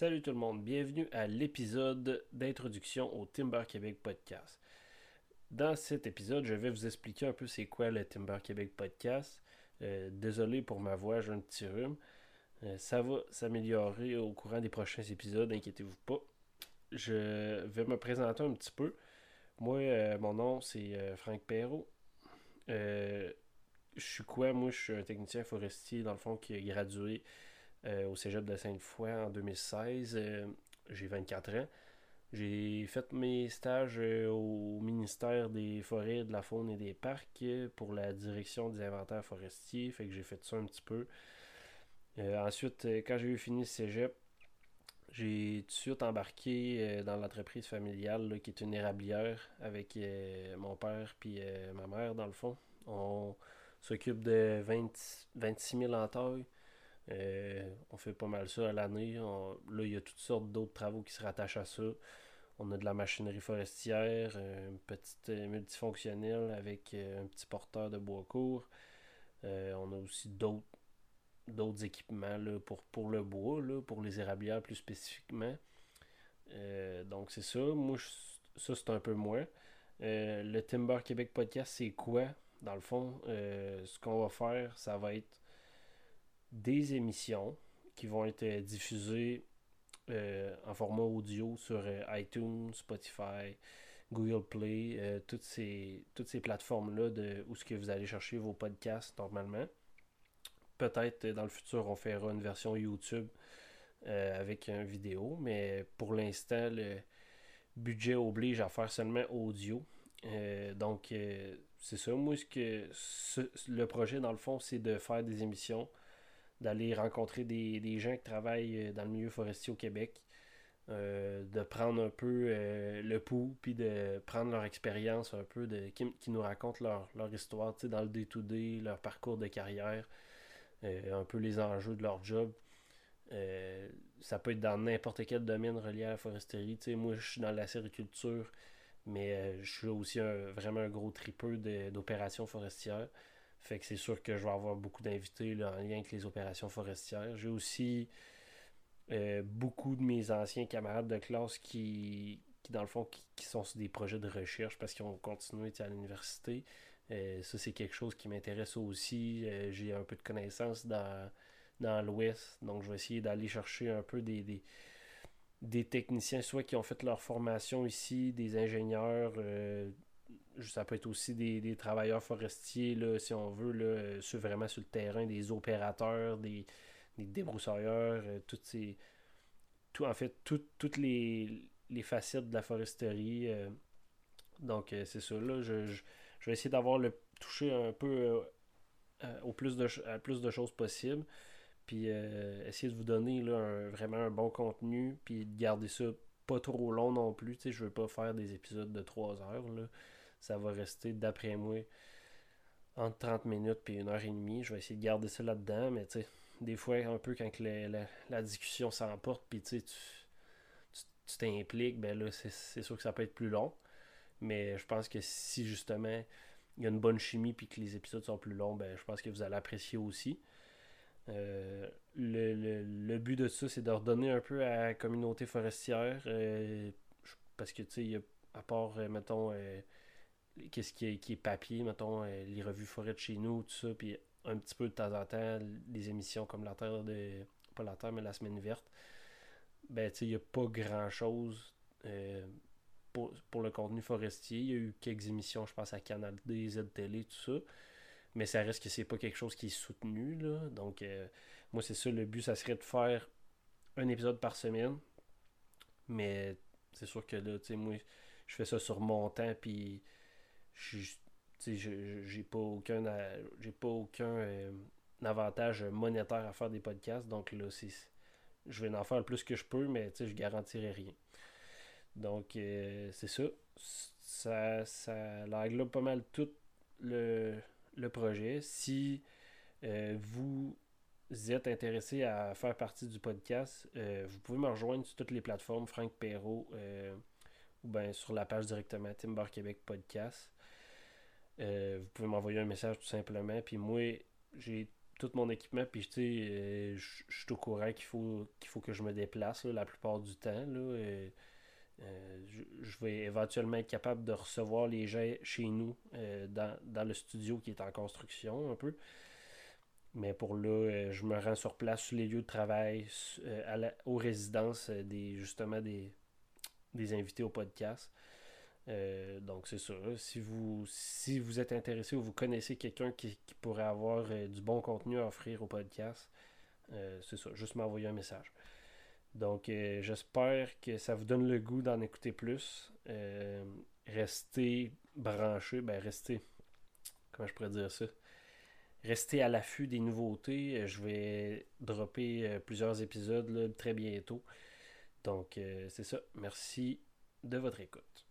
Salut tout le monde, bienvenue à l'épisode d'introduction au Timber Québec Podcast. Dans cet épisode, je vais vous expliquer un peu c'est quoi le Timber Québec Podcast. Euh, désolé pour ma voix, j'ai un petit rhume. Euh, ça va s'améliorer au courant des prochains épisodes, inquiétez-vous pas. Je vais me présenter un petit peu. Moi, euh, mon nom c'est Franck Perrault. je suis quoi? Moi, je suis un technicien forestier, dans le fond, qui a gradué au cégep de Sainte-Foy en 2016. j'ai 24 ans. J'ai fait mes stages au ministère des Forêts, de la Faune et des Parcs pour la direction des inventaires forestiers. Fait que j'ai fait ça un petit peu. Euh, ensuite, euh, quand j'ai eu fini le cégep, j'ai tout de suite embarqué euh, dans l'entreprise familiale qui est une érablière avec mon père puis ma mère dans le fond. On s'occupe de 26 000 entailles. On fait pas mal ça à l'année. Là, il y a toutes sortes d'autres travaux qui se rattachent à ça. On a de la machinerie forestière, une petite multifonctionnelle avec un petit porteur de bois court. on a aussi d'autres d'autres équipements pour, pour le bois, pour les érablières plus spécifiquement. Euh, donc c'est ça. Moi, ça c'est un peu moins. Euh, le Timber Québec Podcast, c'est quoi? Dans le fond, euh, ce qu'on va faire, ça va être des émissions qui vont être diffusées en format audio sur iTunes, Spotify, Google Play, toutes ces, toutes ces plateformes-là où ce que vous allez chercher vos podcasts normalement. Peut-être dans le futur, on fera une version YouTube euh, avec une vidéo, mais pour l'instant, le budget oblige à faire seulement audio. Euh, donc, euh, c'est ça. Moi, ce que le projet, dans le fond, c'est de faire des émissions, d'aller rencontrer des, gens qui travaillent dans le milieu forestier au Québec, de prendre un peu le pouls, puis de prendre leur expérience un peu, de, qui, nous racontent leur, leur histoire dans le day-to-day, leur parcours de carrière. Euh, un peu les enjeux de leur job. Euh, ça peut être dans n'importe quel domaine relié à la foresterie. moi, je suis dans la sériculture, mais euh, je suis aussi vraiment un gros tripeux d'opérations forestières. Fait que c'est sûr que je vais avoir beaucoup d'invités en lien avec les opérations forestières. J'ai aussi beaucoup de mes anciens camarades de classe qui, qui dans le fond, qui, sont sur des projets de recherche parce qu'ils ont continué à l'université. Euh, ça, c'est quelque chose qui m'intéresse aussi. Euh, j'ai un peu de connaissances dans, dans l'Ouest, donc je vais essayer d'aller chercher un peu des, des, techniciens, soit qui ont fait leur formation ici, des ingénieurs. Euh, ça peut être aussi des, travailleurs forestiers, là, si on veut, là, sur, vraiment sur le terrain, des opérateurs, des, des débroussailleurs, toutes ces. Tout, en fait, toutes les, les facettes de la foresterie. donc, c'est ça. Là, je je vais essayer d'avoir le touché un peu euh, euh, au plus de, à plus de choses possible. Puis euh, essayer de vous donner là, vraiment un bon contenu. Puis de garder ça pas trop long non plus. Je je veux pas faire des épisodes de 3 heures. Là. Ça va rester, d'après moi, entre 30 minutes et une heure et demie. Je vais essayer de garder ça là-dedans. Mais des fois, un peu quand la, discussion s'emporte, puis tu tu t'impliques, ben là, c'est sûr que ça peut être plus long. Mais je pense que si justement il y a une bonne chimie puis que les épisodes sont plus longs, ben, je pense que vous allez apprécier aussi. Euh, le, but de ça, c'est de redonner un peu à la communauté forestière. Euh, parce que, tu sais, à part, euh, mettons, qu'est-ce qui est, qui est, papier, mettons, les revues forêt de chez nous, tout ça, puis un petit peu de temps en temps, des émissions comme la Terre de. Pas la Terre, mais la Semaine Verte. Ben, tu sais, il n'y a pas grand-chose pour, le contenu forestier. Il y a eu quelques émissions, je pense, à Canal D, Z-Télé, tout ça. Mais ça reste que c'est pas quelque chose qui est soutenu. Là. Donc, euh, moi, c'est ça. Le but, ça serait de faire un épisode par semaine. Mais c'est sûr que là, tu sais, moi, je fais ça sur mon temps, puis j'ai pas aucun, j'ai pas aucun euh, avantage monétaire à faire des podcasts. Donc là, je vais en faire le plus que je peux, mais je garantirai rien. Donc, euh, c'est ça. Ça, ça englobe pas mal tout le, projet. Si euh, vous êtes intéressé à faire partie du podcast, euh, vous pouvez me rejoindre sur toutes les plateformes, Franck Perrault, ou bien sur la page directement Timber Québec Podcast. Vous pouvez m'envoyer un message tout simplement. Puis moi, j'ai tout mon équipement, puis tu sais, je suis au courant qu'il faut, faut que je me déplace la plupart du temps. Là, je, vais éventuellement être capable de recevoir les gens chez nous dans, dans, le studio qui est en construction un peu. Mais pour là, euh, je me rends sur place sur les lieux de travail, euh, aux résidences euh, des justement des, des invités au podcast. Donc c'est ça. Si vous, si vous êtes intéressé ou vous connaissez quelqu'un qui, pourrait avoir du bon contenu à offrir au podcast, c'est ça. Juste m'envoyer un message. Donc j'espère que ça vous donne le goût d'en écouter plus. restez branchés. Ben restez. Comment je pourrais dire ça? restez à l'affût des nouveautés. Euh, je vais dropper euh, plusieurs épisodes très bientôt. Donc, euh, c'est ça. Merci de votre écoute.